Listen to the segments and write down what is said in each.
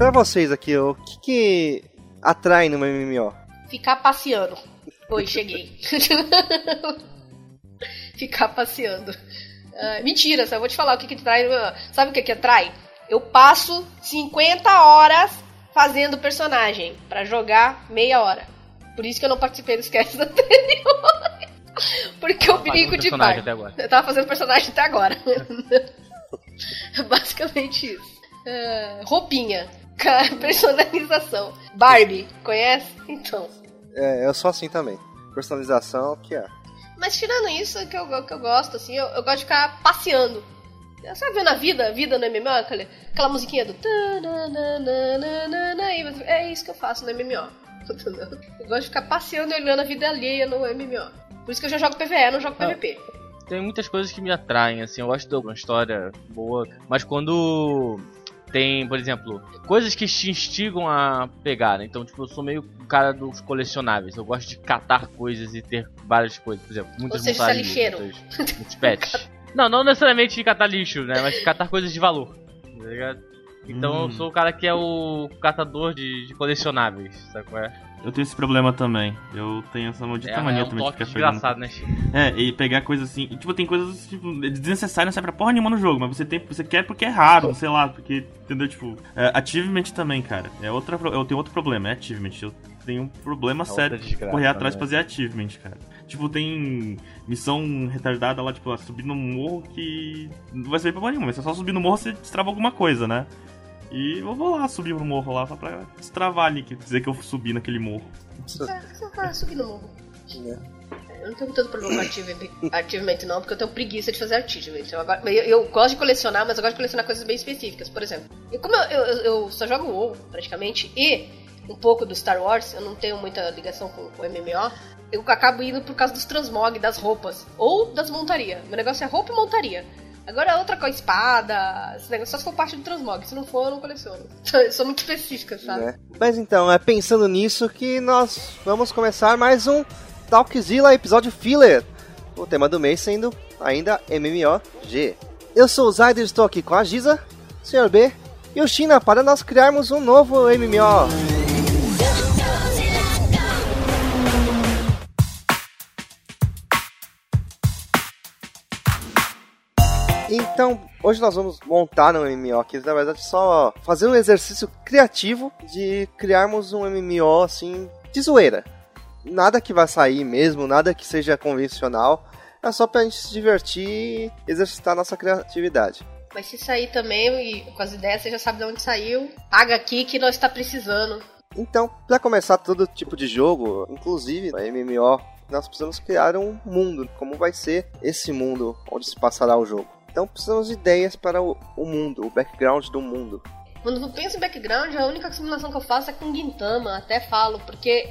Pra vocês aqui, o que, que atrai no MMO? Ficar passeando. Oi, cheguei. Ficar passeando. Uh, mentira, só vou te falar o que, que atrai. Sabe o que, que atrai? Eu passo 50 horas fazendo personagem para jogar meia hora. Por isso que eu não participei dos casts anteriores. Porque eu brinco de pai. Eu tava fazendo personagem até agora. Basicamente isso. Uh, roupinha. Personalização. Barbie, conhece? Então. É, eu sou assim também. Personalização, que é. Mas tirando isso, que eu, que eu gosto, assim, eu, eu gosto de ficar passeando. Sabe vendo a vida, a vida no MMO? Aquela, aquela musiquinha do. É isso que eu faço no MMO. Eu gosto de ficar passeando e olhando a vida alheia no MMO. Por isso que eu já jogo PVE, não jogo ah, PVP. Tem muitas coisas que me atraem, assim, eu gosto de uma história boa, mas quando tem, por exemplo, coisas que te instigam a pegar, né? Então, tipo, eu sou meio cara dos colecionáveis. Eu gosto de catar coisas e ter várias coisas. Por exemplo, muitas Ou seja, você é lixeiro. Muitos pets. não, não necessariamente de catar lixo, né? Mas de catar coisas de valor. Tá ligado? Então hum. eu sou o cara que é o catador de, de colecionáveis, sabe qual é? Eu tenho esse problema também. Eu tenho essa maldita é, mania é um também de ficar desgraçado, pegando. né, É, e pegar coisas assim. E, tipo, tem coisas tipo, desnecessárias, não serve pra porra nenhuma no jogo, mas você tem, você quer porque é raro, sei lá, porque, entendeu? Tipo, é, achievement também, cara. É outra, eu tenho outro problema, é achievement. Eu tenho um problema é sério de correr atrás pra fazer achievement, cara. Tipo, tem missão retardada lá, tipo, subir no morro que não vai servir pra porra nenhuma, mas se é só subir no morro você destrava alguma coisa, né? E eu vou lá subir no morro lá, só pra destravar ali, que dizer que eu subi naquele morro. Você vai subir no morro. É. Eu não tenho tanto problema com achievement, não, porque eu tenho preguiça de fazer achievement. Eu, eu, eu, gosto de colecionar, mas eu gosto de colecionar coisas bem específicas. Por exemplo, e como eu, eu, eu, só jogo WoW, praticamente, e um pouco do Star Wars, eu não tenho muita ligação com o MMO, eu acabo indo por causa dos transmog, das roupas, ou das montarias. Meu negócio é roupa e montaria. Agora outra com a espada, esse negócio só se for parte do transmog, se não for eu não coleciono. Sou muito específica, sabe? É. Mas então, é pensando nisso que nós vamos começar mais um Talkzilla episódio filler. O tema do mês sendo ainda MMOG. Eu sou o Zayder, estou aqui com a Giza, Sr. B e o China para nós criarmos um novo MMO. Então, hoje nós vamos montar um MMO aqui, na verdade só fazer um exercício criativo de criarmos um MMO assim de zoeira. Nada que vai sair mesmo, nada que seja convencional, é só pra gente se divertir e exercitar nossa criatividade. Mas se sair também, e com as ideias, você já sabe de onde saiu. Paga aqui que nós está precisando. Então, para começar todo tipo de jogo, inclusive a MMO, nós precisamos criar um mundo. Como vai ser esse mundo onde se passará o jogo? Então precisamos de ideias para o, o mundo, o background do mundo. Quando eu penso em background, a única simulação que eu faço é com Gintama, até falo, porque.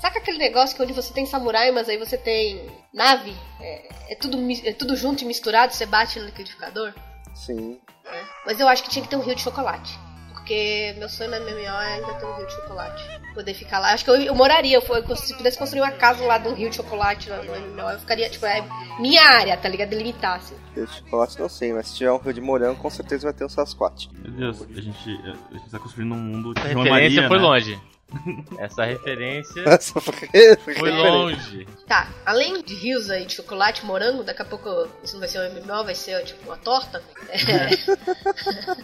Saca aquele negócio que onde você tem samurai, mas aí você tem nave? É, é tudo, é tudo junto e misturado, você bate no liquidificador? Sim. É. Mas eu acho que tinha que ter um rio de chocolate. Porque meu sonho na MMO é ainda ter um rio de chocolate. Poder ficar lá. Acho que eu, eu moraria. Eu, se pudesse construir uma casa lá de um rio de chocolate no, MMO, eu ficaria, tipo, é minha área, tá ligado? Delimitar, assim. Rio de chocolate não sei, mas se tiver um rio de morango, com certeza vai ter um Sasquatch. Meu Deus, a gente, a gente tá construindo um mundo de Essa referência foi né? longe. Essa referência Essa foi, foi, foi longe. Tá, além de rios aí de chocolate, morango, daqui a pouco isso não vai ser um MMO, vai ser tipo uma torta. É.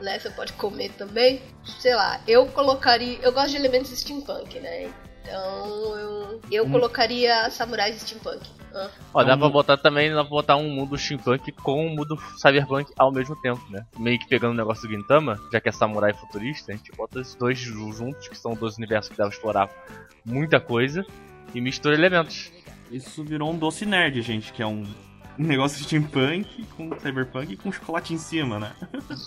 né? Você pode comer também. Sei lá, eu colocaria. Eu gosto de elementos steampunk, né? Então eu, eu hum. colocaria samurais steampunk. Ah. Ó, dá pra botar também, dá pra botar um mundo steampunk com um mundo cyberpunk ao mesmo tempo, né? Meio que pegando o negócio do Gintama, já que é samurai futurista, a gente bota esses dois juntos, que são dois universos que dá pra explorar muita coisa, e mistura elementos. Isso virou um doce nerd, gente, que é um um negócio steampunk com cyberpunk com chocolate em cima, né?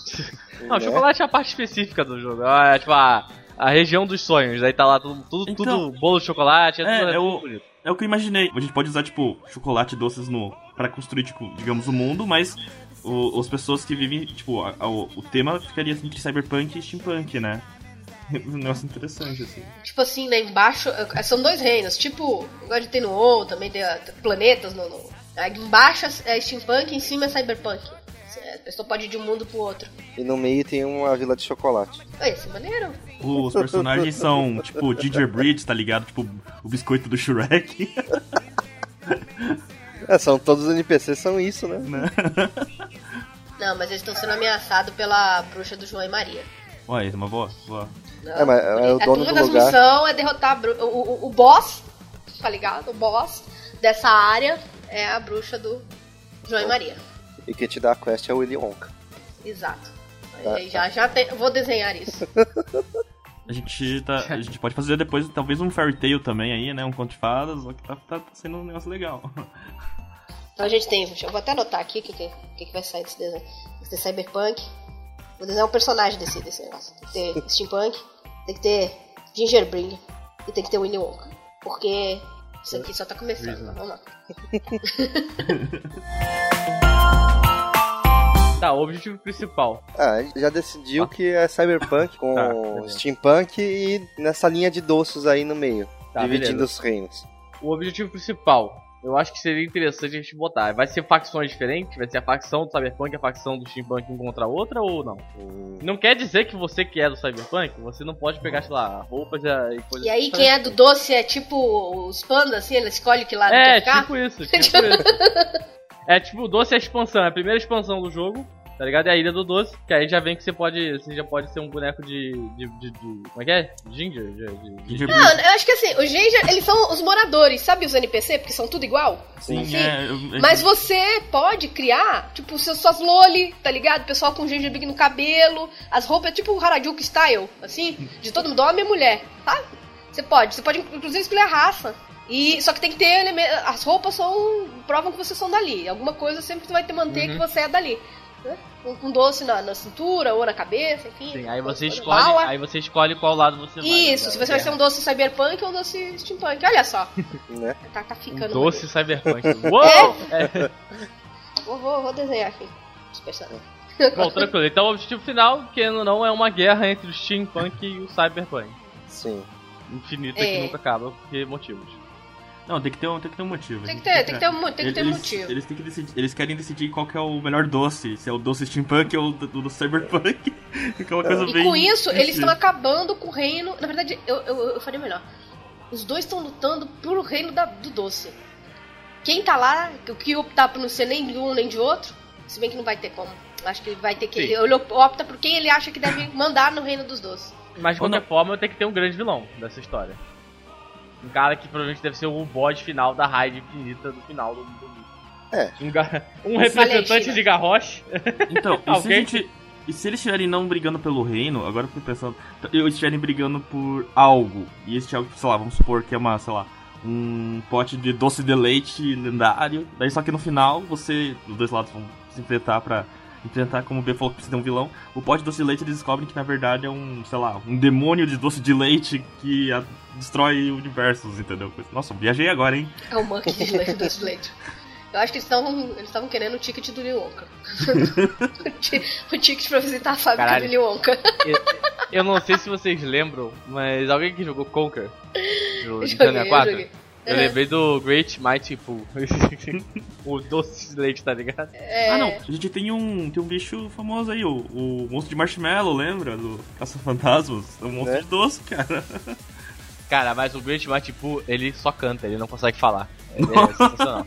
Não, o chocolate é a parte específica do jogo. É tipo a, a região dos sonhos. Aí tá lá tudo, tudo, então, tudo bolo de chocolate. É, é, tudo, é, é o, bonito. é o que eu imaginei. A gente pode usar, tipo, chocolate e doces no, pra construir, tipo, digamos, o mundo, mas o, as pessoas que vivem, tipo, a, a, o tema ficaria assim, entre cyberpunk e steampunk, né? Um negócio interessante, assim. Tipo assim, né, embaixo. São dois reinos. Tipo, igual de ter no WoW, também tem planetas no, no Embaixo é steampunk, em cima é cyberpunk. A pessoa pode ir de um mundo pro outro. E no meio tem uma vila de chocolate. Esse é maneiro. Os personagens são, tipo, Gingerbread, tá ligado? Tipo, o biscoito do Shrek. É, são todos os NPCs são isso, né? Não, mas eles estão sendo ameaçados pela bruxa do João e Maria. Ué, é uma boa, boa. Não, É, mas é o a- dono do lugar. missões é derrotar a bru- o, o, o boss, tá ligado? O boss dessa área é a bruxa do João e Maria. E quem te dá a quest é o Willy Wonka. Exato. Tá. Aí já, já tem, eu vou desenhar isso. A gente, tá, a gente pode fazer depois talvez um fairy tale também aí, né? Um conto de fadas, só que tá, tá sendo um negócio legal. Então a gente tem, eu vou até anotar aqui o que, que, que, que vai sair desse desenho. Tem que ter cyberpunk. Vou desenhar um personagem desse, desse negócio. Tem que ter steampunk, tem que ter gingerbread e tem que ter Willy Wonka. Porque isso aqui só tá começando. Vamos lá. Tá, o objetivo principal. Ah, a gente já decidiu que é cyberpunk com Tá, steampunk e nessa linha de doces aí no meio. Tá, dividindo beleza. os reinos. O objetivo principal. Eu acho que seria interessante a gente botar. Vai ser facções diferentes? Vai ser a facção do Cyberpunk e a facção do Steampunk um contra a outra ou não? Não quer dizer que você que é do Cyberpunk, você não pode pegar, sei lá, roupas e e coisas E aí quem é do doce é tipo os pandas, assim, ele escolhe que lado É, quer ficar? tipo isso, tipo isso. É tipo, o doce é a expansão, é a primeira expansão do jogo, tá ligado? É a ilha do doce, que aí já vem que você pode. Você já pode ser um boneco de. de. de. de- como é que é? Ginger? De, de, de-. Não, eu acho que assim, os Ginger, eles são os moradores, sabe os NPC? Porque são tudo igual. Sim, Assim. é. eu- Mas você pode criar, tipo, seus, suas loli, tá ligado? Pessoal com gingerbread no cabelo, as roupas, tipo o Harajuku style, assim, de todo mundo, homem e mulher, tá? Você pode, você pode inclusive escolher a raça. E, só que tem que ter eleme- as roupas são provam que vocês são dali. Alguma coisa sempre vai ter manter Uhum. que você é dali. Né? Com, com doce na, na cintura ou na cabeça, enfim. Sim, aí você escolhe. bala. Aí você escolhe qual lado você vai. Isso, né? se você vai ser um doce cyberpunk ou um doce steampunk. Olha só, Né? tá, tá Um ficando. doce maneiro. cyberpunk. Uou! É. Vou, vou, vou desenhar aqui. os personagens. Bom, tranquilo. Então o objetivo final, que não é uma guerra entre o steampunk e o cyberpunk. Sim. Infinita É. que nunca acaba, por motivos. Não, tem que ter um, tem que ter um motivo. Tem que ter, tem que ter, um, tem que ter eles, motivo. Eles, têm que decidir, eles querem decidir qual que é o melhor doce, se é o doce steampunk ou o do, do cyberpunk. é uma coisa E bem. com isso, eles difícil. estão acabando com o reino. Na verdade, eu, eu, eu faria melhor. Os dois estão lutando pelo reino da- do doce. Quem tá lá, o que optar por não ser nem de um nem de outro, se bem que não vai ter como. Acho que vai ter que. Sim. Ele opta por quem ele acha que deve mandar no reino dos doces. Mas de qualquer forma, eu tenho que ter um grande vilão dessa história. Um cara que provavelmente deve ser o boss final da raid infinita do final do mundo. É. Um, ga- um representante de Garrosh. Então, e se, gente, e se eles estiverem não brigando pelo reino, agora eu fico pensando, eles estiverem brigando por algo, e esse algo, sei lá, vamos supor que é uma, sei lá, um pote de doce de leite lendário, daí só que no final você, os dois lados vão se enfrentar pra enfrentar, como o B falou que precisa de um vilão, o pote de doce de leite eles descobrem que na verdade é um, sei lá, um demônio de doce de leite que a- destrói universos, entendeu? Nossa, viajei agora, hein? É o monkey de leite doce de leite. Eu acho que eles estavam eles estavam querendo o ticket do Willy Wonka. o ti- o ticket pra visitar a fábrica Caralho. do Willy Wonka. Eu, eu não sei se vocês lembram, mas alguém que jogou Conker do Eu Nintendo joguei, eu 64? Eu Uhum. lembrei do Great Mighty Pooh. o doce de leite, tá ligado? É, Ah, não. A gente tem um, tem um bicho famoso aí, o, o monstro de marshmallow, lembra? Do Caça-Fantasmas. É um monstro É. de doce, cara. Cara, mas o Great Mighty Pooh, ele só canta, ele não consegue falar. Ele é sensacional.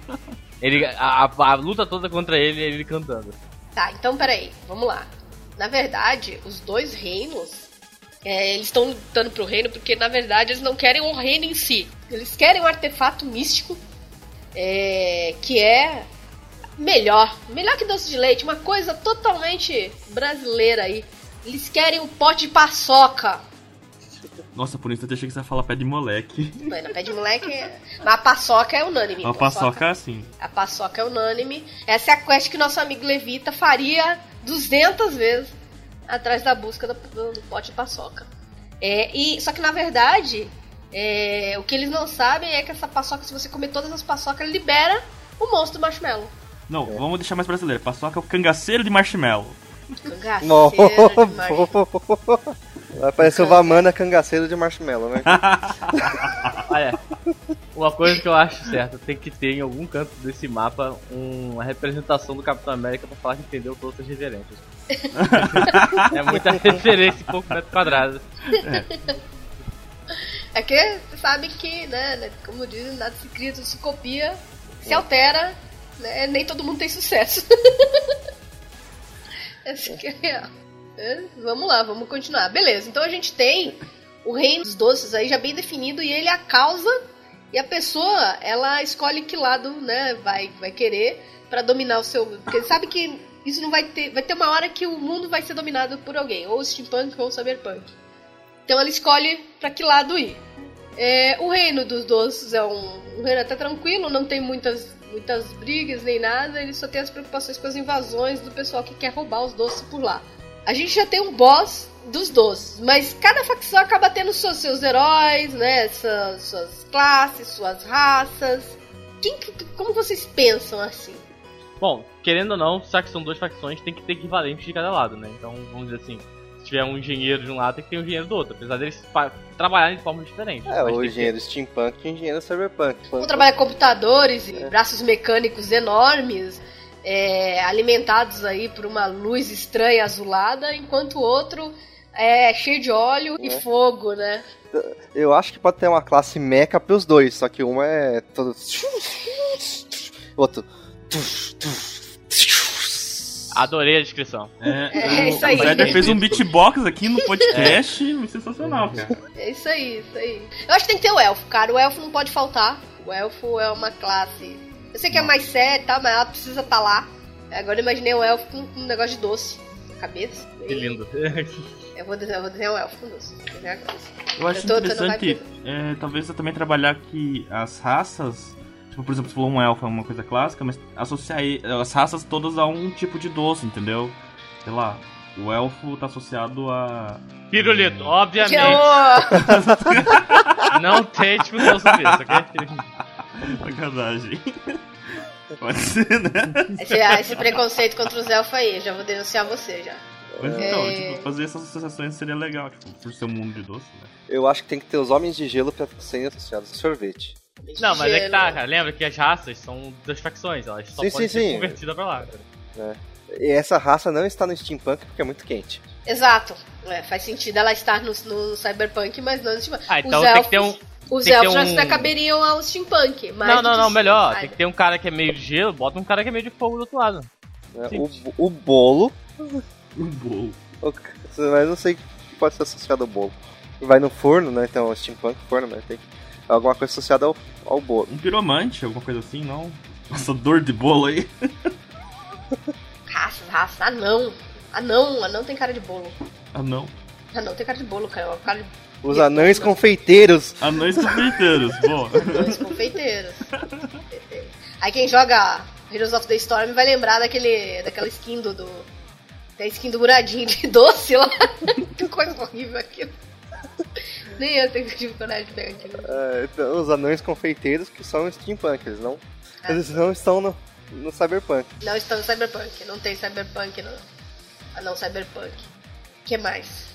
Ele, a, a- a luta toda contra ele é ele cantando. Tá, então peraí, vamos lá. Na verdade, os dois reinos, é, eles estão lutando pro reino porque, na verdade, eles não querem o reino em si. Eles querem um artefato místico é, que é melhor. Melhor que doce de leite, uma coisa totalmente brasileira aí. Eles querem o pote de paçoca. Nossa, por isso eu achei que você ia falar pé de moleque. Mano, pé de moleque é... Mas a paçoca é unânime. Uma paçoca assim. A paçoca é unânime. Essa é a quest que nosso amigo Levita faria 200 vezes atrás da busca do, do- do pote de paçoca. É, e, só que na verdade, é, o que eles não sabem é que essa paçoca, se você comer todas as paçocas, libera o monstro do marshmallow. Não, vamos deixar mais brasileiro. Paçoca é o cangaceiro de marshmallow. Cangaceiro de marshmallow. Vai aparecer o Vamana cangaceiro de marshmallow, né? Olha, uma coisa que eu acho certa, tem que ter em algum canto desse mapa uma representação do Capitão América pra falar que entendeu todas as referências. é muita referência em pouco metro quadrado. É que você sabe que, né, né, como dizem, nada se cria, tudo se copia, se altera, né, nem todo mundo tem sucesso. Essa que é real. Vamos lá, vamos continuar. Beleza, então a gente tem o reino dos doces aí já bem definido e ele é a causa e a pessoa, ela escolhe que lado, né, vai, vai querer para dominar o seu... Porque sabe que isso não vai ter... Vai ter uma hora que o mundo vai ser dominado por alguém, ou steampunk ou cyberpunk. Então ela escolhe para que lado ir. É, o reino dos doces é um, um reino até tranquilo, não tem muitas, muitas brigas nem nada, ele só tem as preocupações com as invasões do pessoal que quer roubar os doces por lá. A gente já tem um boss dos doces, mas cada facção acaba tendo seus, seus heróis, né? Suas, suas classes, suas raças. Quem, como vocês pensam assim? Bom, querendo ou não, já que são duas facções, tem que ter equivalentes de cada lado, né? Então, vamos dizer assim, se tiver um engenheiro de um lado, tem que ter um engenheiro do outro, apesar deles trabalharem de forma diferente. É, o engenheiro ter... steampunk e o engenheiro cyberpunk. Um trabalha computadores e é. braços mecânicos enormes, é, alimentados aí por uma luz estranha azulada, enquanto o outro é cheio de óleo é. e fogo, né? Eu acho que pode ter uma classe mecha pros dois, só que uma é todo. Outro. Adorei a descrição. É, é isso aí. O Fred fez um beatbox aqui no podcast, é. sensacional, cara. É isso aí, isso aí. Eu acho que tem que ter o elfo, cara. O elfo não pode faltar. O elfo é uma classe. Eu sei que é mais sério, tá? Mas ela precisa estar tá lá. Agora eu imaginei o elfo com um negócio de doce na cabeça. Que lindo. Eu vou desenhar, eu vou desenhar um elfo com doce. Eu acho eu interessante, é, talvez eu também trabalhar que as raças Tipo, por exemplo, se for um elfo é uma coisa clássica, mas associar as raças todas a um tipo de doce, entendeu? Sei lá, o elfo tá associado a. Pirulito, obviamente. Não tem discussão sobre isso, ok? Sacanagem. Pode ser, né? Esse, esse preconceito contra os elfos aí, já vou denunciar você já. Mas então, é... tipo, fazer essas associações seria legal, tipo, por ser um mundo de doce, né? Eu acho que tem que ter os homens de gelo pra serem associados a sorvete. Não, mas é que tá, cara. Lembra que as raças são das facções, elas só sim, podem sim, ser sim. convertidas pra lá. É. E essa raça não está no steampunk porque é muito quente. Exato. É, faz sentido ela estar no, no cyberpunk, mas não no steampunk. Ah, então Os tem elfos, que ter um... Os elfos um... já caberiam ao steampunk. não, não, não, melhor. Tem que ter um cara que é meio de gelo, bota um cara que é meio de fogo do outro lado. É, o, o bolo. O bolo. Mas não sei o que pode ser associado ao bolo. Vai no forno, né? Então, steampunk, forno, mas tem que alguma coisa associada ao, ao bolo. Um piromante, alguma coisa assim, não? Assador de bolo aí. raça, raça, anão. Anão, anão tem cara de bolo. Anão? Anão tem cara de bolo, cara. cara de... Os anões confeiteiros. Anões confeiteiros, bom. Anões confeiteiros. Aí quem joga Heroes of the Storm vai lembrar daquele, daquela skin do, do da skin do Muradinho de doce lá. que coisa horrível aquilo. Nem eu tenho tive coragem de pegar aquilo. É, então, os anões confeiteiros que são steampunk, eles não, ah. eles não estão no, no cyberpunk. Não estão no cyberpunk, não tem cyberpunk no... Ah não, cyberpunk. O que mais?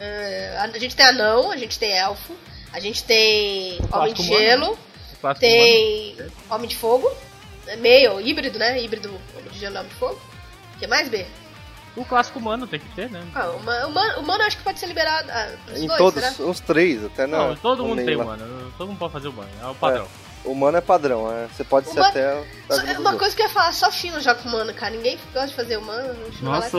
Uh, a gente tem anão, a gente tem elfo, a gente tem homem de gelo, tem humano. homem de fogo, meio híbrido, né? Híbrido, homem de gelo e homem de fogo. O que mais, B? O clássico humano tem que ter, né? Ah, o humano, humano acho que pode ser liberado. Ah, em dois, todos, será? os três, até não. Não, todo mundo tem humano. Todo mundo pode fazer humano. É o padrão. É. Humano é padrão, é. Você pode humano, ser até. Só, uma coisa que eu ia falar, só Chino joga humano, cara. Ninguém gosta de fazer humano. Nossa.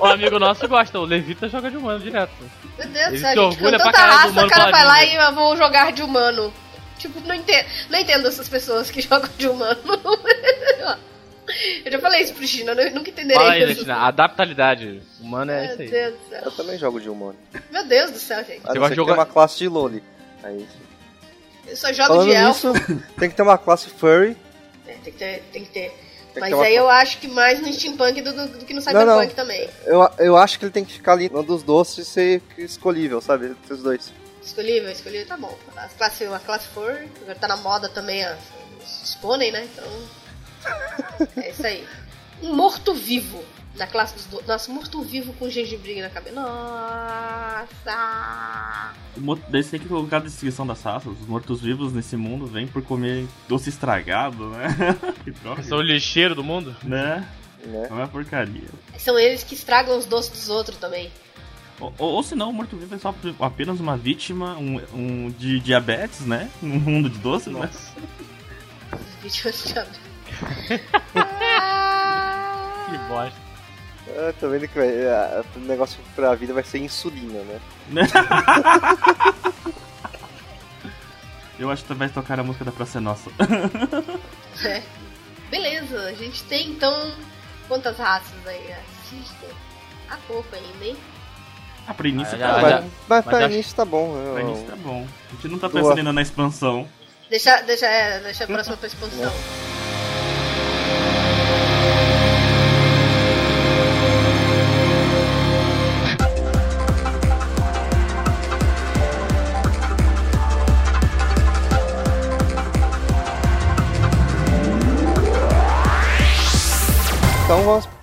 o amigo nosso gosta, o Levita joga de humano direto. Meu Deus do céu, gente, com tanta raça, o cara vai lá e eu vou jogar de humano. Tipo, não entendo, não entendo essas pessoas que jogam de humano. Eu já falei isso pro China, eu nunca entenderei Fala aí, China, adaptabilidade humana é isso aí. Deus do céu. Eu também jogo de humano. Meu Deus do céu, gente. Você gosta de jogar uma classe de Loli. Aí. Eu só jogo Falando de elfo. Nisso, tem que ter uma classe furry. É, tem que ter, tem que ter. Tem Mas aí eu acho que mais no steampunk do, do, do que no cyberpunk não, não. também. Eu, eu acho que ele tem que ficar ali no dos doces e ser escolhível, sabe? Entre os dois. Escolhível, escolhível, tá bom. A classe, uma classe furry, agora tá na moda também a, os pônei, né? Então é isso aí. um morto-vivo da classe dos dois. Nossa, morto-vivo com gengibrinho na cabeça. Nossa! Daí você tem que colocar a descrição das raças. Os mortos-vivos nesse mundo vêm por comer doce estragado, né? que droga. Sou o lixeiro do mundo? Né? Né? É uma porcaria. São eles que estragam os doces dos outros também. Ou, ou, ou se não, o morto-vivo é só apenas uma vítima um, um de diabetes, né? Num mundo de doces, né? Os vítimas de Que bosta. Ah, tô vendo que vai, ah, o negócio pra vida vai ser insulina, né? Eu acho que vai tocar a música da Praça é Nossa. É. Beleza, a gente tem então quantas raças aí? Assistem. Há pouco ainda, hein? Ah, pra início Ah, tá já- bom. mas, já- mas mas pra acho- início tá bom. eu- Pra início tá bom. A gente não tá Boa. pensando ainda na expansão. Deixa, deixa, é, deixa a próxima pra expansão.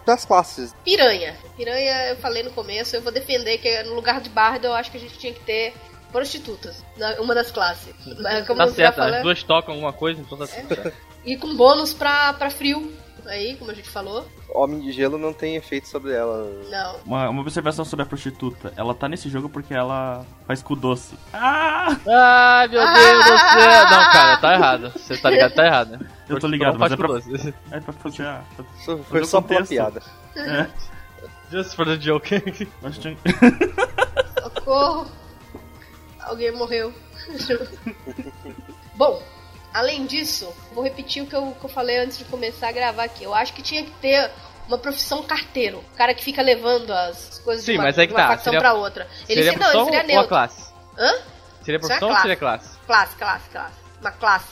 Pras classes. Piranha. Piranha, eu falei no começo, eu vou defender que no lugar de bardo eu acho que a gente tinha que ter prostitutas. na- Uma das classes. É, Como Tá certo, falei. as duas tocam alguma coisa, então tá certo. E com bônus pra, pra frio. Aí, como a gente falou. Homem de gelo não tem efeito sobre ela. Não. Uma, uma observação sobre a prostituta. Ela tá nesse jogo porque ela faz cu doce. Ah! Ai, meu Deus do céu. Não, cara, tá errado. Você tá ligado, tá errado, né? Eu tô ligado, mas faz é pra, é pra fazer a... Foi só pela contexto. piada. É, Just for the joke. Socorro! Alguém morreu. Bom, além disso, vou repetir o que eu, que eu falei antes de começar a gravar aqui. Eu acho que tinha que ter uma profissão carteiro. O cara que fica levando as coisas Sim, de uma, mas é que de uma tá, facção seria- pra outra. Ele Seria se- não, ele seria ou a neutro. classe? Hã? Seria é profissão ou classe. seria classe? Classe, classe, classe. Uma classe.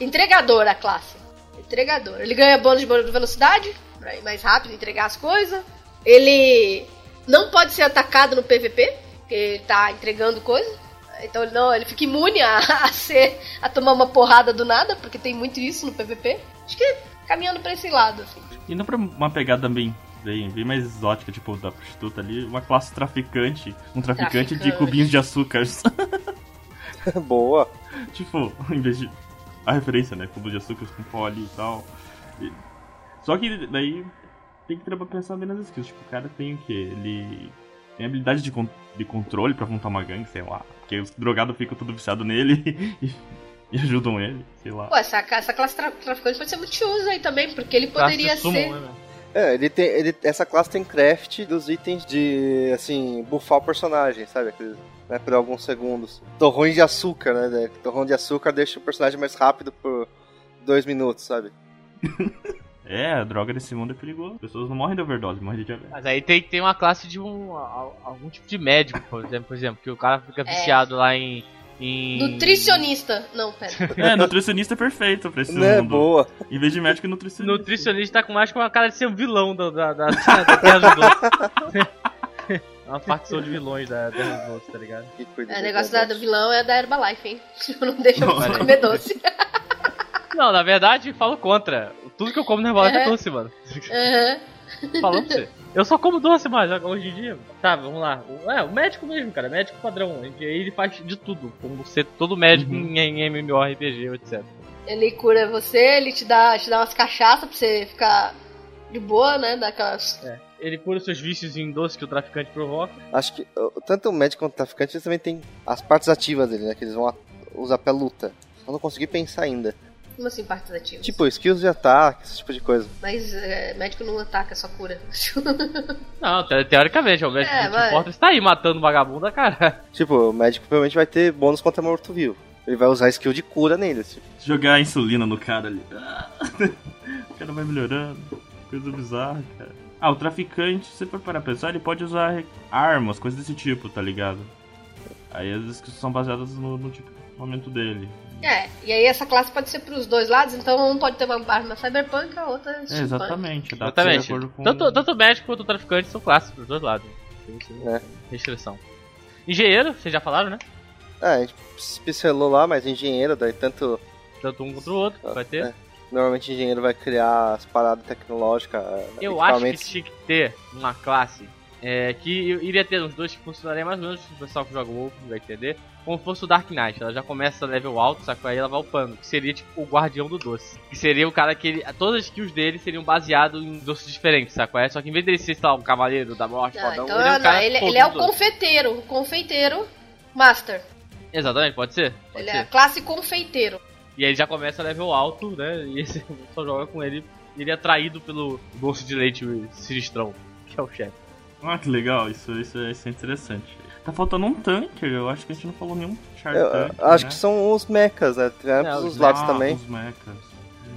Entregador a classe. Entregador. Ele ganha bônus de de velocidade, pra ir mais rápido, entregar as coisas. Ele não pode ser atacado no PVP, porque ele tá entregando coisa. Então ele não, ele fica imune a, a ser a tomar uma porrada do nada, porque tem muito isso no PVP. Acho que caminhando pra esse lado, assim. E não pra uma pegada bem, bem, bem mais exótica, tipo da prostituta ali, uma classe traficante. Um traficante, de Traficante. cubinhos de açúcar. Boa. tipo, em vez de. A referência, né? Cubo de açúcar com pó ali e tal. E- Só que daí tem que pensar bem nas skills. Tipo, o cara tem o quê? Ele tem habilidade de, con- de controle pra montar uma gangue, sei lá. Porque os drogados ficam tudo viciado nele e, e ajudam ele, sei lá. Pô, essa, essa classe tra traficante pode ser muito usa aí também, porque ele poderia ser. né? É, ele tem. Ele, essa classe tem craft dos itens de. assim, buffar o personagem, sabe? Aqueles, né, por alguns segundos. Torrões de açúcar, né? né? Torrão de açúcar deixa o personagem mais rápido por dois minutos, sabe? É, a droga desse mundo é perigoso. As pessoas não morrem de overdose, morrem de diabetes. Mas aí tem ter uma classe de um. a- algum tipo de médico, por exemplo, por exemplo, que o cara fica É. viciado lá em. em... Nutricionista. Não, pera. É, nutricionista é perfeito pra esse né? mundo. Boa. Em vez de médico, nutricionista. Nutricionista tá com mais com uma cara de ser um vilão da, da, da, da Terra. É uma facção de vilões da Terra dos Outros, tá ligado? É, o negócio da, do vilão é da Herbalife, hein? Não deixa Olha. comer doce. Não, na verdade, falo contra. Tudo que eu como no Herbalife é, É. doce, mano. Aham. Falando pra você. Eu só como doce, mas hoje em dia. Tá, vamos lá. É, o médico mesmo, cara. Médico padrão. Aí ele faz de tudo. Como ser todo médico Uhum. em, em MMORPG, etc. Ele cura você, ele te dá, te dá umas cachaças pra você ficar de boa, né? Daquelas. É. Ele cura os seus vícios em doce que o traficante provoca. Acho que tanto o médico quanto o traficante eles também tem as partes ativas dele, né? Que eles vão usar pra luta. Eu não consegui pensar ainda. Como assim, partes ativas? Tipo, skills de ataque, esse tipo de coisa. Mas é, médico não ataca, só cura. Não, te- teoricamente, é o médico É, não mas- importa. Você tá aí matando vagabundo, cara. Tipo, o médico provavelmente vai ter bônus contra morto-vivo. Ele vai usar skill de cura nele. Tipo. Jogar insulina no cara ali. Ah, o cara vai melhorando. Coisa bizarra, cara. Ah, o traficante, se você for parar pra pensar, ele pode usar armas, coisas desse tipo, tá ligado? Aí as skills são baseadas no, no tipo de momento dele. É, e aí essa classe pode ser pros dois lados, então um pode ter uma arma cyberpunk, a outra É, exatamente. Dá Exatamente. acordo com... Tanto, tanto o médico quanto o traficante são classes pros dois lados. É. restrição. Engenheiro, vocês já falaram, né? Ah, a gente pincelou lá, mas engenheiro, daí tanto. Tanto um contra o outro, vai ter. É. Normalmente engenheiro vai criar as paradas tecnológicas. Eu acho que tinha que ter uma classe é, que iria ter uns dois que funcionaria mais ou menos, o pessoal que joga WoW vai entender, como fosse o Dark Knight. Ela já começa level alto, só que aí ela vai upando, que seria tipo o guardião do doce. Que seria o cara que ele, todas as skills dele seriam baseadas em doces diferentes, saca? É? Só que em vez dele ser, sei lá, um cavaleiro da morte, Ah, fodão, então ele é um não, cara ele, ele é o doce. confeiteiro. O confeiteiro master. Exatamente, pode ser. Pode Ele ser. é a classe confeiteiro. E aí ele já começa level alto, né? E você só joga com ele. Ele é atraído pelo doce de leite sinistrão, que é o chefe. Ah, que legal, isso, isso, isso é interessante. Tá faltando um tanque, eu acho que a gente não falou nenhum char Eu, tanque. acho né? que são os mechas, né? Tem ambos É, os os- lados Ah, também. Os mechas.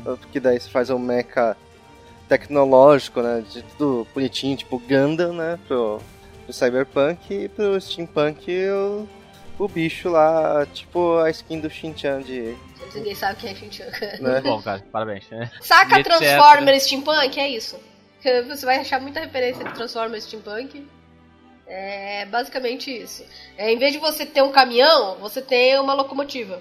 Porque daí você faz um mecha tecnológico, né? De tudo bonitinho, tipo Gundam, né? Pro, pro Cyberpunk e pro Steampunk o, o bicho lá, tipo a skin do Shin-Chan de. Ninguém sabe quem é Shin-Chan. Né? Muito bom, cara. Parabéns. É. Saca etc. Transformers Steampunk? É isso. Que Você vai achar muita referência de Transformers Steampunk. É basicamente isso. É, em vez de você ter um caminhão, você tem uma locomotiva.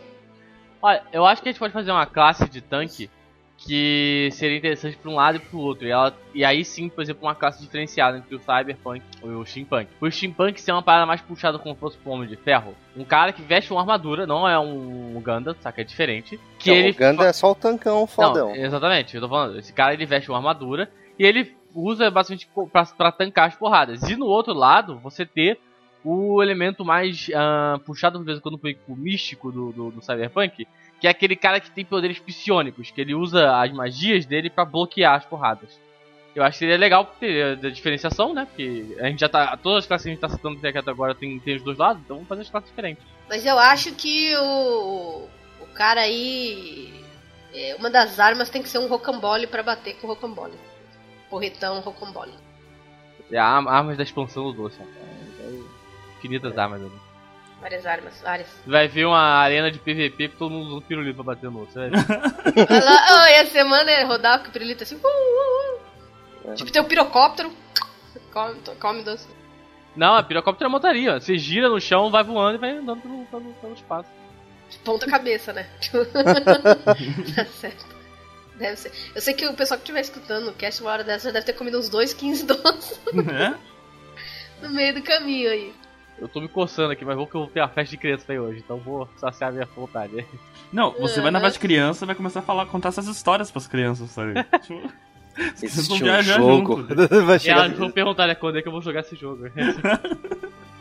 Olha, eu acho que a gente pode fazer uma classe de tanque que seria interessante pra um lado e pro outro. E, ela, e aí sim, por exemplo, uma classe diferenciada entre o Cyberpunk e o Steampunk. O Steampunk ser uma parada mais puxada como se fosse pro Homem de Ferro. Um cara que veste uma armadura, não é um Gundam, saca? É diferente. Que Não, ele o Gundam é só o tancão fodão. Não, exatamente, eu tô falando. Esse cara ele veste uma armadura e ele usa basicamente pra tancar as porradas. E no outro lado, você ter o elemento mais ah, puxado, de vez em quando, pro místico do, do, do Cyberpunk, que é aquele cara que tem poderes psionicos, que ele usa as magias dele pra bloquear as porradas. Eu acho que seria legal ter a diferenciação, né? Porque a gente já tá. Todas as classes que a gente tá citando até agora tem, tem os dois lados, então vamos fazer as classes diferentes. Mas eu acho que o, o cara aí. é, uma das armas tem que ser um rocambole pra bater com o rocambole. Porretão rocambole. É a arma- armas da expansão do doce. né? É, é infinitas armas ali. Várias armas, várias. Vai ver uma arena de PVP com todo mundo usando pirulito pra bater no outro. Oh, ia ser maneiro rodar com o pirulito assim. uh, uh, uh. Tipo, tem o pirocóptero. Come, come doce. Não, a pirocóptero é montaria. Você gira no chão, vai voando e vai andando pelo, pelo, pelo espaço. De ponta cabeça, né? tá certo. Deve ser. Eu sei que o pessoal que estiver escutando o cast uma hora dessa já deve ter comido uns dois 15 doces É? no meio do caminho aí. Eu tô me coçando aqui, mas vou que eu vou ter uma festa de criança aí hoje, então vou saciar a minha vontade. Não, você vai na festa de criança e vai começar a falar, contar essas histórias pras crianças, sabe? tipo, vocês vão um viajar jogo. junto. vai E chegar. elas vão perguntar, né, quando é que eu vou jogar esse jogo.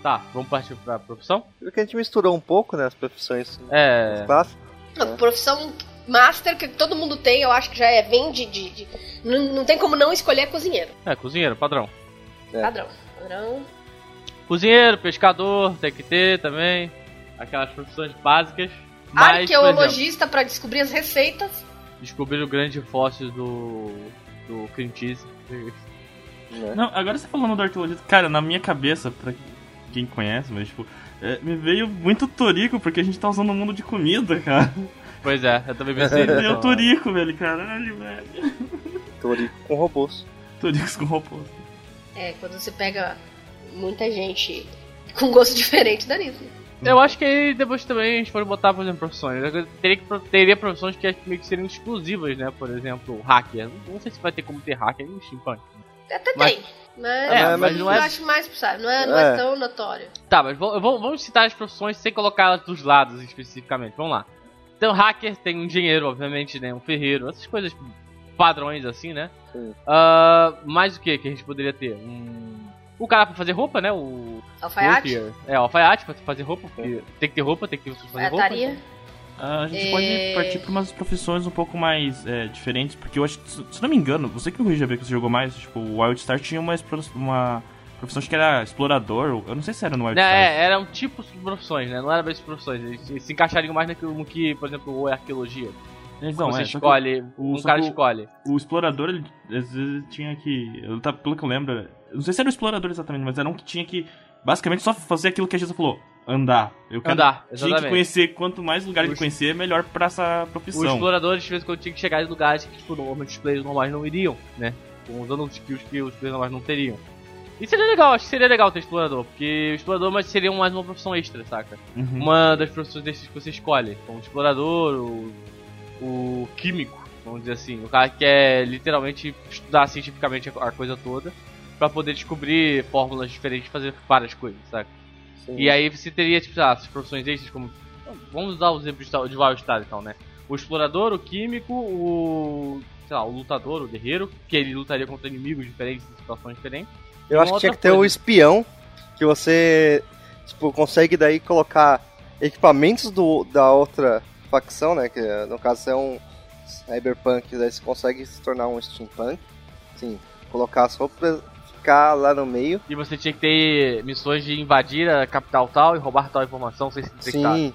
tá, vamos partir pra profissão? Porque a gente misturou um pouco, né? As profissões É. das classes. A profissão master que todo mundo tem, eu acho que já é vem de. de- de- não, não tem como não escolher cozinheiro. É, cozinheiro, padrão. É. Padrão. Padrão. Cozinheiro, pescador, tem que ter também. Aquelas profissões básicas. Mas, Arqueologista pra descobrir as receitas. descobrir o grande fóssil do. do cheese. Né? Não, agora você falando do arqueologista, cara, na minha cabeça, pra quem conhece, mas tipo, é, me veio muito Torico, porque a gente tá usando o mundo de comida, cara. Pois é, eu também pensei Me nisso. veio Torico, velho, caralho, velho. Torico com robôs. Toricos com robôs. É, quando você pega muita gente com gosto diferente, dá nisso. Eu acho que aí depois também a gente pode botar, por exemplo, profissões. Eu Teria, que, teria profissões que acho que meio que seriam exclusivas, né? Por exemplo, hacker. Não sei se vai ter como ter hacker no steampunk. Até Mas- tem. Mas, É, mas eu não é- acho mais sabe, não é, não é É. tão notório. Tá, mas vamos, vamos- vamos citar as profissões sem colocar elas dos lados especificamente. Vamos lá. Então, hacker tem um engenheiro, obviamente, né? Um ferreiro, essas coisas padrões assim, né? Sim. Ah, mais o que que a gente poderia ter? Um... O cara pra fazer roupa, né? O Alfaiate. É, alfaiate pra fazer roupa, porque tem que ter roupa, tem que fazer roupa. alfaiataria. então. Ah, a gente É. pode partir pra umas profissões um pouco mais é, diferentes, porque eu acho que, se não me engano, você que me corrija ver que você jogou mais, tipo, o Wild Star tinha uma, uma profissão, acho que era explorador, eu não sei se era no Wild é, eram tipos de profissões, né? Não era bem profissões. Eles se- encaixariam mais naquilo que, por exemplo, o arqueologia. Então, você é, só que escolhe, o- um cara o- escolhe. O explorador, ele, às vezes tinha que. Eu, tá, pelo que eu lembro, não sei se era o explorador exatamente, mas era um que tinha que basicamente só fazer aquilo que a Jesus falou: andar. Eu quero, Andar, Tinha que exatamente. conhecer quanto mais lugares de conhecer, melhor pra essa Os profissão. exploradores, de vez em quando, tinham que chegar em lugares que, tipo, normalmente os players normais não iriam, né? Usando os skills que os players normais não teriam. E seria legal, acho que seria legal ter explorador, porque o explorador mas seria mais uma profissão extra, saca? Uhum. Uma das profissões desses que você escolhe. Então, o explorador, o, o químico, Vamos dizer assim, o cara quer literalmente estudar cientificamente a coisa toda para poder descobrir fórmulas diferentes e fazer várias coisas, sabe? Sim. E aí você teria, tipo, ah, essas profissões extras como. Vamos dar o exemplo de vários estados então, né? O explorador, o químico, o. sei lá, o lutador, o guerreiro, que ele lutaria contra inimigos diferentes, em situações diferentes. Eu acho que tinha que ter o espião, que você, tipo, consegue daí colocar equipamentos do, da outra facção, né? Que no caso é um cyberpunk, daí você consegue se tornar um steampunk. Sim, colocar as roupas, ficar lá no meio. E você tinha que ter missões de invadir a capital tal e roubar tal informação sem se detectar. Sim.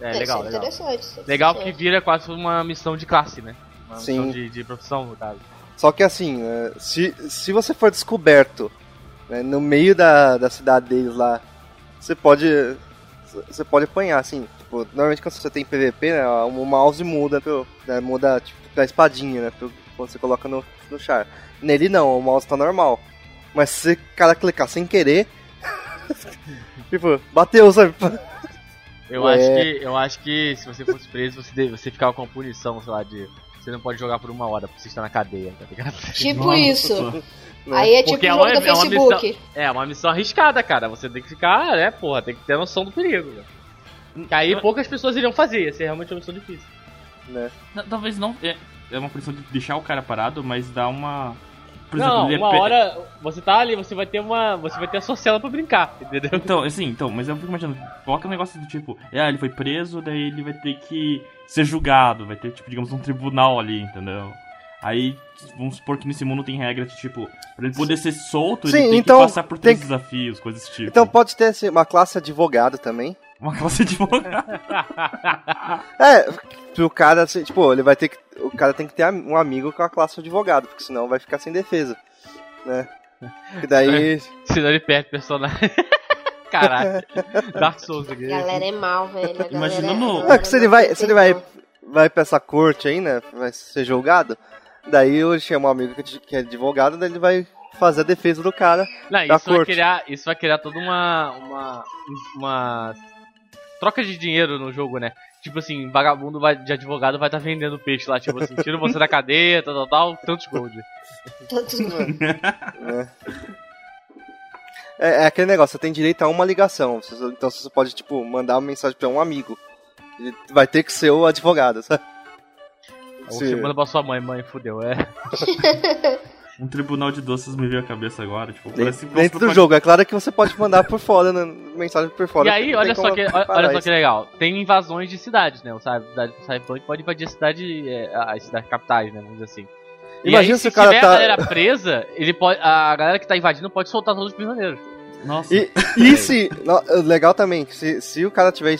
É, é legal, legal. Interessante, legal que vira quase uma missão de classe, né? Uma Sim. missão de, de profissão, no caso. Só que assim, né, se, se você for descoberto né, no meio da, da cidade deles lá, você pode. Você pode apanhar, assim. Tipo, normalmente quando você tem PVP, né, o mouse muda, pro, né, muda tipo, pra espadinha, né? Pro, quando você coloca no, no char. Nele não, o mouse tá normal. Mas se o cara clicar sem querer. tipo, bateu, sabe? Eu, é. acho que, eu acho que se você fosse preso, você, você ficava com uma punição, sei lá, de. Você não pode jogar por uma hora, porque você está na cadeia, tá ligado? Tipo Nossa, isso. Aí é tipo Porque um jogo é uma, do Facebook. É uma, missão, é uma missão arriscada, cara. Você tem que ficar, né, porra, tem que ter noção do perigo. Né? Aí poucas pessoas iriam fazer, essa é realmente uma missão difícil. Né? Talvez não. É, é uma questão de deixar o cara parado, mas dá uma. Por não, exemplo, uma é... hora você tá ali, você vai ter uma. Você vai ter a sua cela pra brincar, entendeu? Então, assim, então, mas eu fico imaginando, coloca um negócio do tipo, é, ele foi preso, daí ele vai ter que ser julgado, vai ter, tipo, digamos, um tribunal ali, entendeu? Aí, vamos supor que nesse mundo tem regras de tipo, pra ele poder ser solto, Sim, ele tem então, que passar por três tem... desafios, coisas desse tipo. Então pode ter assim, uma classe advogado também. Uma classe advogado. é, pro cara, assim, tipo, ele vai ter que. O cara tem que ter um amigo com a classe advogado, porque senão vai ficar sem defesa. Né? E daí. senão ele perde personagem. Caralho. Dark Souls aqui. A galera é mal, velho. Imagina é... no. É, que se ele vai, se ele vai, vai pra essa corte aí, né? Vai ser julgado. Daí eu chamo um amigo que é advogado, daí ele vai fazer a defesa do cara. Não, da isso, corte. Vai criar, isso vai criar toda uma, uma. uma troca de dinheiro no jogo, né? Tipo assim, vagabundo vai, de advogado vai estar tá vendendo peixe lá, tipo assim, tira você da cadeia, tal, tal, tal, tantos gold. Tantos gold. é. É, é, aquele negócio, você tem direito a uma ligação. Então você pode, tipo, mandar uma mensagem pra um amigo. Ele vai ter que ser o advogado, sabe? Ou você manda pra sua mãe, mãe, fudeu, é. Um tribunal de doces me veio à cabeça agora, tipo, parece Dentro do jogo, é claro que você pode mandar por fora, né, mensagem por fora. E aí, olha só, que, olha só que legal, tem invasões de cidades, né, o cidade, Cyberpunk pode invadir a cidade, é, as cidades capitais, né, vamos dizer assim. E Imagina aí, se, se o cara tiver tá... a galera presa, ele pode, a galera que tá invadindo pode soltar todos os prisioneiros. Nossa. E, e se, legal também, se, se o cara tiver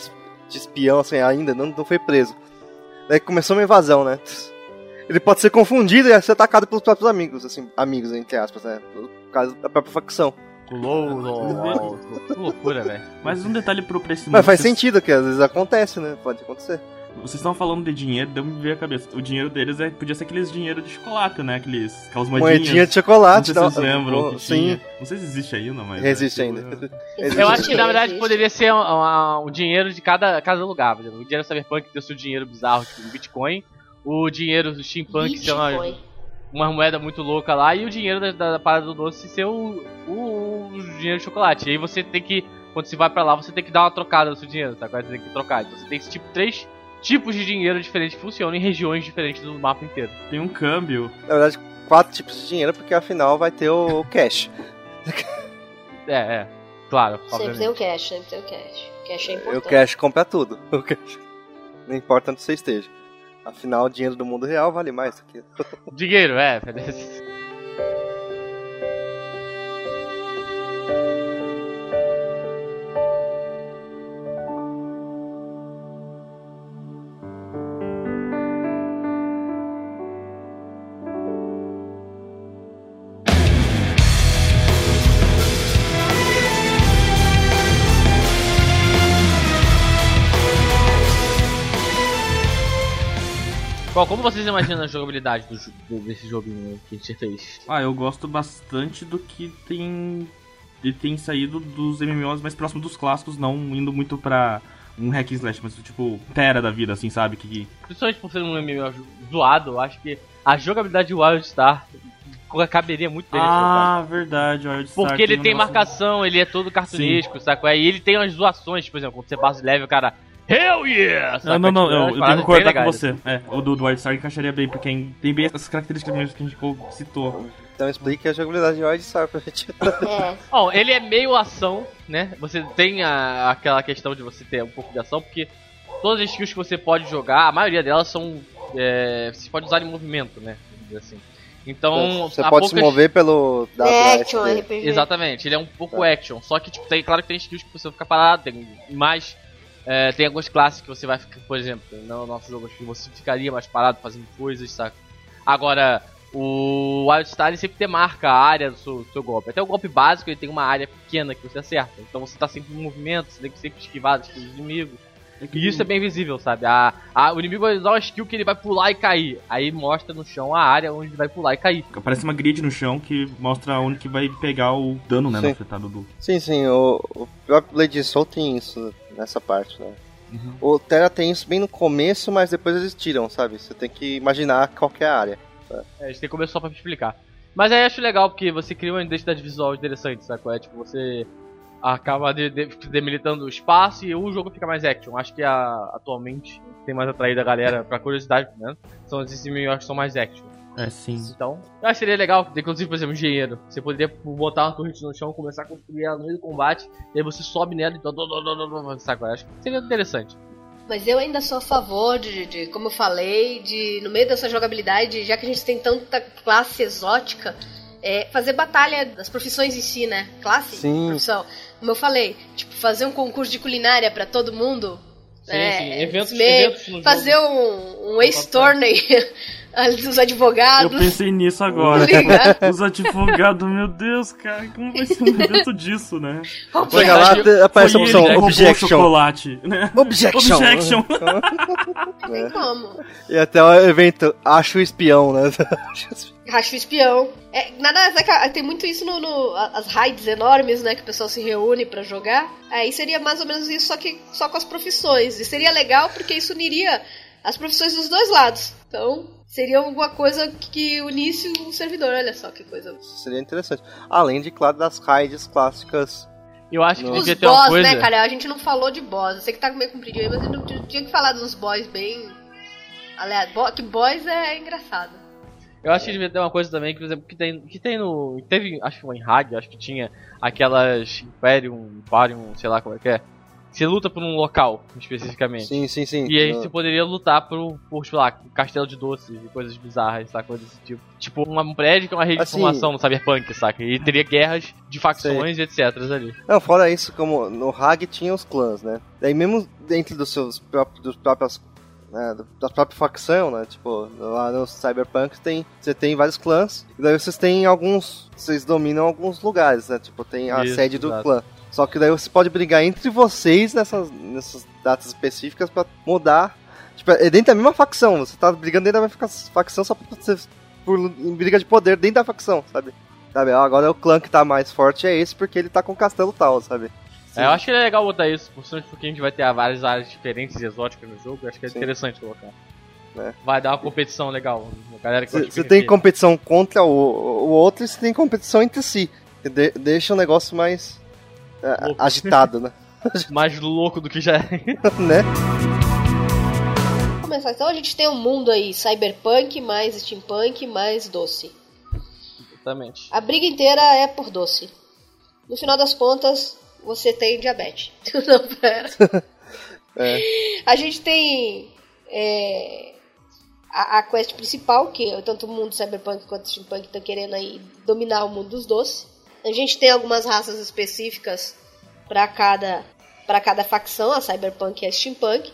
de espião, assim, ainda, não, não foi preso, daí começou uma invasão, né, ele pode ser confundido e ser atacado pelos próprios amigos, assim, amigos, entre aspas, né? Por causa da própria facção. Louco, que loucura, velho. Mas um detalhe pro preço. Mas faz sentido que às vezes acontece, né? Pode acontecer. Vocês estão falando de dinheiro, deu me ver a cabeça. O dinheiro deles é, podia ser aqueles dinheiro de chocolate, né? Aqueles, aquelas moedinhas. Moedinha de chocolate. Não sei se vocês lembram. Oh, sim. Tinha. Não sei se existe ainda, mas... Existe é, ainda. Existe. Eu acho que, na verdade, poderia ser o um, um, um, dinheiro de cada, cada lugar. Por exemplo, o dinheiro Cyberpunk tem o seu dinheiro bizarro, tipo Bitcoin o dinheiro do steampunk ser uma, uma, moeda muito louca lá e o dinheiro da, da parada do doce ser o, o, o, dinheiro de chocolate. E aí você tem que, quando você vai pra lá, você tem que dar uma trocada no seu dinheiro, sabe? Você tem que trocar. Então você tem esse tipo, três tipos de dinheiro diferentes que funcionam em regiões diferentes do mapa inteiro. Tem um câmbio. Na verdade, quatro tipos de dinheiro, porque afinal vai ter o, o cash. é, é. Claro. Sempre tem o cash, sempre tem o cash. O cash é importante. O cash compra tudo. O cash. Não importa onde você esteja. Afinal, o dinheiro do mundo real vale mais do que. Dinheiro, é. Bom, como vocês imaginam a jogabilidade do, desse joguinho que a gente fez? Ah, eu gosto bastante do que tem. Ele tem saído dos MMOs mais próximos dos clássicos, não indo muito pra um hack and slash, mas tipo, Terra da vida, assim, sabe? Que, Principalmente por ser um MMO zoado, eu acho que a jogabilidade de Wildstar caberia muito bem nesse. Ah, verdade, olha Porque ele um tem marcação, ele é todo cartunesco, saco? Aí ele tem umas zoações, por exemplo, quando você passa de level, o cara. Hell yeah! saca? Não, não, não, eu, tenho que concordar com você. É, o do, do Wildstar encaixaria bem, porque tem bem essas características mesmo que a gente citou. Então explique a jogabilidade de Wildstar pra gente. É. Bom, ele é meio ação, né? Você tem a- aquela questão de você ter um pouco de ação, porque todas as skills que você pode jogar, a maioria delas são. É, você pode usar em movimento, né? Vamos dizer assim. Então, Você pode se poucas- mover pelo É WSD. action RPG. Exatamente, ele é um pouco Tá. action. Só que, tipo, tem, claro que tem skills que você fica parado, tem mais. É, tem algumas classes que você vai ficar, por exemplo, no nosso jogo acho que você ficaria mais parado fazendo coisas, saca? Agora, o Wildstar ele sempre demarca a área do seu, do seu golpe. Até o golpe básico ele tem uma área pequena que você acerta. Então você tá sempre em movimento, você tem que sempre esquivar dos inimigos. E isso é bem visível, sabe? A, a- o inimigo vai usar uma skill que ele vai pular e cair. Aí mostra no chão a área onde ele vai pular e cair. Aparece uma grid no chão que mostra onde que vai pegar o dano, né, no Sim. afetado do... Sim, sim, o, o próprio Blade Soul tem isso nessa parte, né? O Terra tem isso bem no começo, mas depois eles tiram, sabe? Você tem que imaginar qual que é área. É, a gente tem que começar só pra explicar. Mas aí eu acho legal porque você cria uma identidade visual interessante, sabe? É tipo, você acaba de, de, demilitando o espaço e o jogo fica mais action. Acho que a, atualmente tem mais atraído a galera, pra curiosidade, né? São esses MMOs que são mais action. É, sim. Então, eu acho que seria legal, inclusive, por exemplo, engenheiro. Você poderia botar uma torrente no chão, começar a construir ela no meio do combate, e aí você sobe nela e dó, sabe? Eu Acho que seria interessante. Mas eu ainda sou a favor de, de, como eu falei, de no meio dessa jogabilidade, já que a gente tem tanta classe exótica, é, fazer batalha das profissões em si, né? Classe, Sim. profissão. Como eu falei, tipo, fazer um concurso de culinária pra todo mundo. Sim, né? sim, eventos- meio- eventos no fazer jogo. um, um ex-torney dos Eu advogados. pensei nisso agora. Tá ligado? Os advogados, meu Deus, cara, como vai ser um evento disso, né? Chega lá, aparece a Foi opção ele o Objection. chocolate, né? Objection. Objection. Não tem como. E até o evento, acho o espião, né? Racho espião. É, nada, saca, tem muito isso no, no- as raids enormes, né, que o pessoal se reúne pra jogar. Aí seria mais ou menos isso, só que só com as profissões. E seria legal porque isso uniria as profissões dos dois lados. Então, seria alguma coisa que unisse o servidor. Olha só que coisa. Seria interessante. Além de, claro, das raids clássicas. Eu acho que Não. Os devia ter uma boss, coisa. né, cara? A gente não falou de boss. Eu sei que tá meio compridinho aí, mas eu não tinha que falar dos boss bem. Aliás, bo- que boss é engraçado. Eu acho que devia ter uma coisa também, que, por exemplo, que tem, que tem no. Teve, acho que foi em Hag, acho que tinha aquelas Imperium, Imperium, sei lá como é que é. Você luta por um local, especificamente. Sim, sim, sim. E aí você poderia lutar por, por, sei lá, castelo de doces e coisas bizarras, saca? Coisas desse tipo. Tipo, um prédio que é uma rede Assim- de informação no Cyberpunk, saca? E teria guerras de facções e etc. ali. Não, fora isso, como no Hag tinha os clãs, né? Daí mesmo dentro dos seus próprios, dos próprios né, da própria facção, né? Tipo, lá no Cyberpunk tem, você tem vários clãs, e daí vocês têm alguns, vocês dominam alguns lugares, né? Tipo, tem a Isso, sede do exato. clã. Só que daí você pode brigar entre vocês nessas, nessas datas específicas pra mudar. Tipo, é dentro da mesma facção, você tá brigando dentro da mesma fac- facção só pra você por, briga de poder dentro da facção, sabe? Sabe, agora o clã que tá mais forte é esse porque ele tá com o castelo tal, sabe? É, eu acho que é legal botar isso, principalmente porque a gente vai ter várias áreas diferentes e exóticas no jogo. eu Acho que é Sim. interessante colocar. É. Vai dar uma competição legal. Uma galera que gosta de Você tem competição contra o, o outro e você tem competição entre si. De- deixa o negócio mais é, Louco. agitado, né? mais louco do que já é. né? Vamos começar. Então a gente tem um mundo aí, cyberpunk, mais steampunk, mais doce. Exatamente. A briga inteira é por doce. No final das contas, você tem diabetes. Não, pera. É. A gente tem é, a, a quest principal, que é tanto o mundo cyberpunk quanto o steampunk estão querendo aí dominar o mundo dos doces. A gente tem algumas raças específicas para cada para cada facção, a cyberpunk e a steampunk,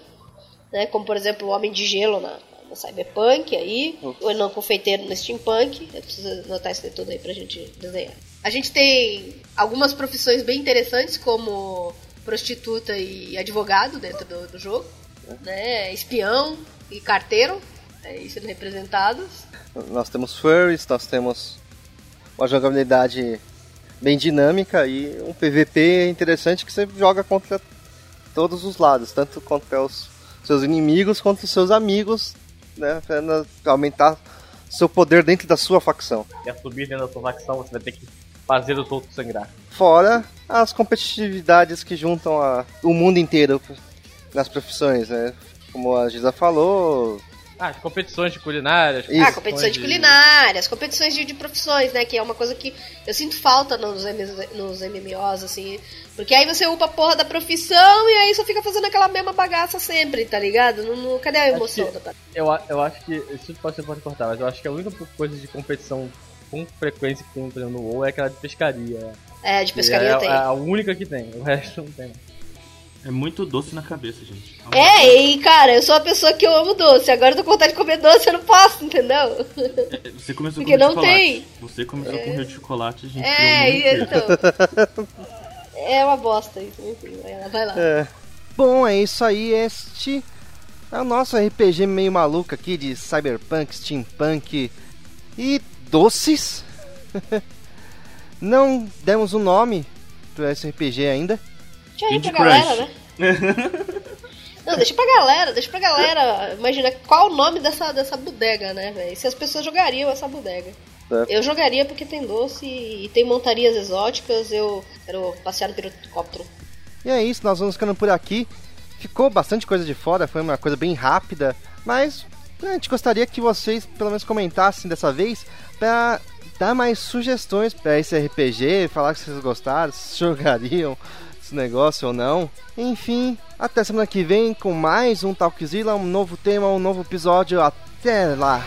né? Como por exemplo o homem de gelo na, na cyberpunk aí, o não confeiteiro no steampunk. Eu preciso anotar isso tudo aí pra gente desenhar. A gente tem algumas profissões bem interessantes como prostituta e advogado dentro do, do jogo, né? Espião e carteiro, aí sendo representados. Nós temos furries, nós temos uma jogabilidade bem dinâmica e um PVP interessante que você joga contra todos os lados, tanto contra os seus inimigos quanto os seus amigos, né? Pra aumentar seu poder dentro da sua facção. Quer subir dentro da sua facção, você vai ter que fazer os outros sangrar. Fora as competitividades que juntam a, o mundo inteiro nas profissões, né? Como a Giza falou, ah, as competições de culinárias. Isso. Ah, competições de, culinárias, competições de, de, profissões, né? Que é uma coisa que eu sinto falta nos, nos MMOs, assim. Porque aí você upa a porra da profissão e aí só fica fazendo aquela mesma bagaça sempre, tá ligado? Não, não, cadê a emoção da parada? Eu, eu acho que. Isso pode, você pode cortar, mas eu acho que a única coisa de competição com frequência que tem, por exemplo, no WoW é aquela de pescaria. É, de pescaria é, tem. É a única que tem, o resto não tem. É muito doce na cabeça, gente. É, e cara, eu sou uma pessoa que eu amo doce. Agora eu tô com vontade de comer doce, eu não posso, entendeu? É, você começou Porque com não chocolate. tem. Você começou é. com rio de chocolate, a gente É, então. é uma bosta isso, enfim. Vai lá. É. Bom, é isso aí. Este é o nosso RPG meio maluco aqui de cyberpunk, steampunk e doces. não demos um nome para esse RPG ainda. Deixa aí pra galera, né? Não, deixa pra galera, deixa pra galera imaginar qual o nome dessa, dessa bodega, né, velho? Se as pessoas jogariam essa bodega. É. Eu jogaria porque tem doce e tem montarias exóticas, eu quero passear no pirocóptero. E é isso, nós vamos ficando por aqui. Ficou bastante coisa de fora, foi uma coisa bem rápida, mas né, a gente gostaria que vocês pelo menos comentassem dessa vez para dar mais sugestões para esse RPG, falar que vocês gostaram, se jogariam, negócio ou não. Enfim, até semana que vem com mais um Talkzilla, um novo tema, um novo episódio. Até lá.